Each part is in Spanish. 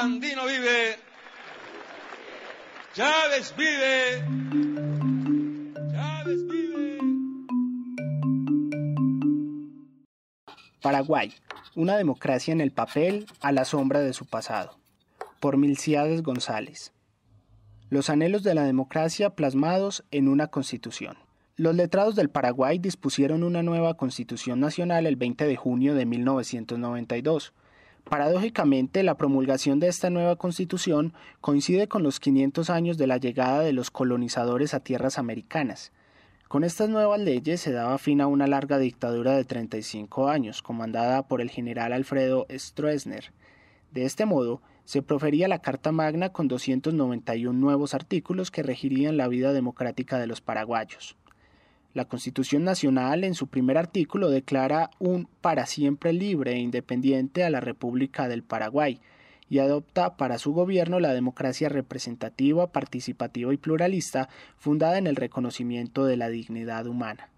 Vive. Vive. Vive. Paraguay, una democracia en el papel a la sombra de su pasado. Por Milciades González. Los anhelos de la democracia plasmados en una constitución. Los letrados del Paraguay dispusieron una nueva constitución nacional el 20 de junio de 1992. Paradójicamente, la promulgación de esta nueva constitución coincide con los 500 años de la llegada de los colonizadores a tierras americanas. Con estas nuevas leyes se daba fin a una larga dictadura de 35 años, comandada por el general Alfredo Stroessner. De este modo, se profería la Carta Magna con 291 nuevos artículos que regirían la vida democrática de los paraguayos. La Constitución Nacional en su primer artículo declara un para siempre libre e independiente a la República del Paraguay y adopta para su gobierno la democracia representativa, participativa y pluralista fundada en el reconocimiento de la dignidad humana.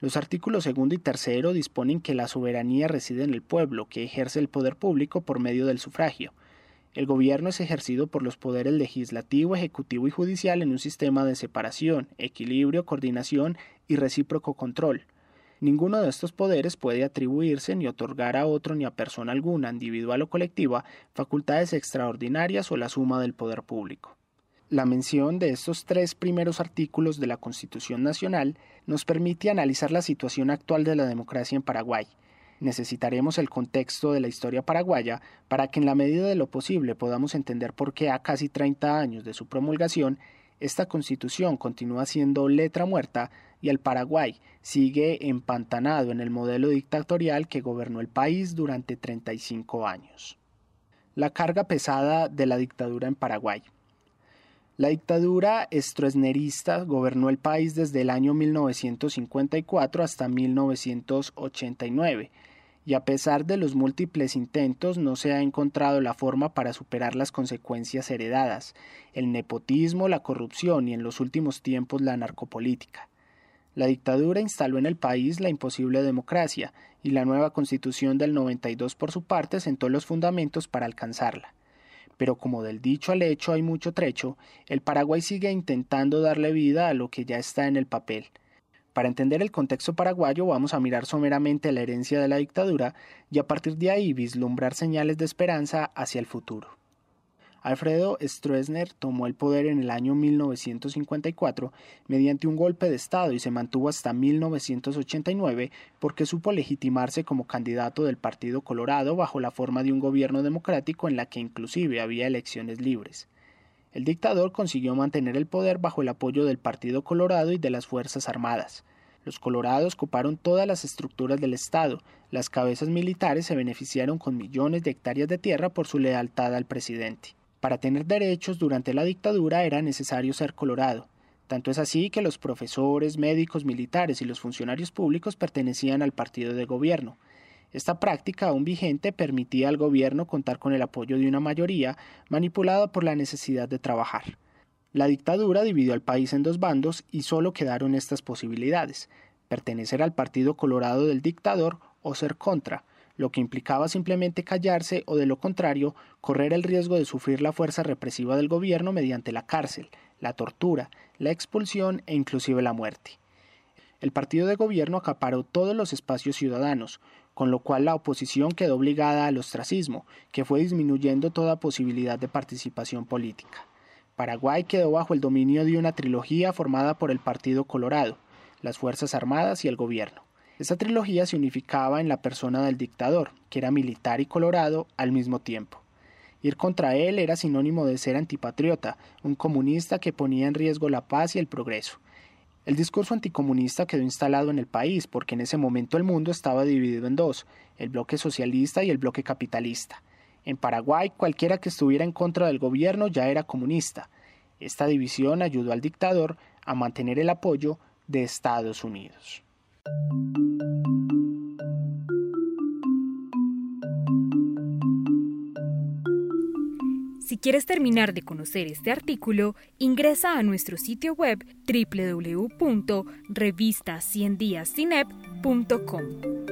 Los artículos segundo y tercero disponen que la soberanía reside en el pueblo, que ejerce el poder público por medio del sufragio, el gobierno es ejercido por los poderes legislativo, ejecutivo y judicial en un sistema de separación, equilibrio, coordinación y recíproco control. Ninguno de estos poderes puede atribuirse ni otorgar a otro ni a persona alguna, individual o colectiva, facultades extraordinarias o la suma del poder público. La mención de estos tres primeros artículos de la Constitución Nacional nos permite analizar la situación actual de la democracia en Paraguay, necesitaremos el contexto de la historia paraguaya para que en la medida de lo posible podamos entender por qué a casi 30 años de su promulgación esta constitución continúa siendo letra muerta y el Paraguay sigue empantanado en el modelo dictatorial que gobernó el país durante 35 años. La carga pesada de la dictadura en Paraguay. La dictadura estroesnerista gobernó el país desde el año 1954 hasta 1989 y a pesar de los múltiples intentos no se ha encontrado la forma para superar las consecuencias heredadas, el nepotismo, la corrupción y en los últimos tiempos la narcopolítica. La dictadura instaló en el país la imposible democracia y la nueva constitución del 92 por su parte sentó los fundamentos para alcanzarla. Pero como del dicho al hecho hay mucho trecho, el Paraguay sigue intentando darle vida a lo que ya está en el papel, para entender el contexto paraguayo vamos a mirar someramente la herencia de la dictadura y a partir de ahí vislumbrar señales de esperanza hacia el futuro. Alfredo Stroessner tomó el poder en el año 1954 mediante un golpe de Estado y se mantuvo hasta 1989 porque supo legitimarse como candidato del Partido Colorado bajo la forma de un gobierno democrático en la que inclusive había elecciones libres. El dictador consiguió mantener el poder bajo el apoyo del Partido Colorado y de las Fuerzas Armadas. Los colorados ocuparon todas las estructuras del Estado. Las cabezas militares se beneficiaron con millones de hectáreas de tierra por su lealtad al presidente. Para tener derechos durante la dictadura era necesario ser colorado. Tanto es así que los profesores, médicos, militares y los funcionarios públicos pertenecían al partido de gobierno. Esta práctica aún vigente permitía al gobierno contar con el apoyo de una mayoría manipulada por la necesidad de trabajar. La dictadura dividió al país en dos bandos y solo quedaron estas posibilidades pertenecer al Partido Colorado del dictador o ser contra, lo que implicaba simplemente callarse o de lo contrario correr el riesgo de sufrir la fuerza represiva del gobierno mediante la cárcel, la tortura, la expulsión e inclusive la muerte. El partido de gobierno acaparó todos los espacios ciudadanos, con lo cual la oposición quedó obligada al ostracismo, que fue disminuyendo toda posibilidad de participación política. Paraguay quedó bajo el dominio de una trilogía formada por el Partido Colorado, las Fuerzas Armadas y el gobierno. Esta trilogía se unificaba en la persona del dictador, que era militar y colorado al mismo tiempo. Ir contra él era sinónimo de ser antipatriota, un comunista que ponía en riesgo la paz y el progreso, el discurso anticomunista quedó instalado en el país porque en ese momento el mundo estaba dividido en dos, el bloque socialista y el bloque capitalista. En Paraguay, cualquiera que estuviera en contra del gobierno ya era comunista. Esta división ayudó al dictador a mantener el apoyo de Estados Unidos. Si quieres terminar de conocer este artículo, ingresa a nuestro sitio web www.revistaciendiascinep.com.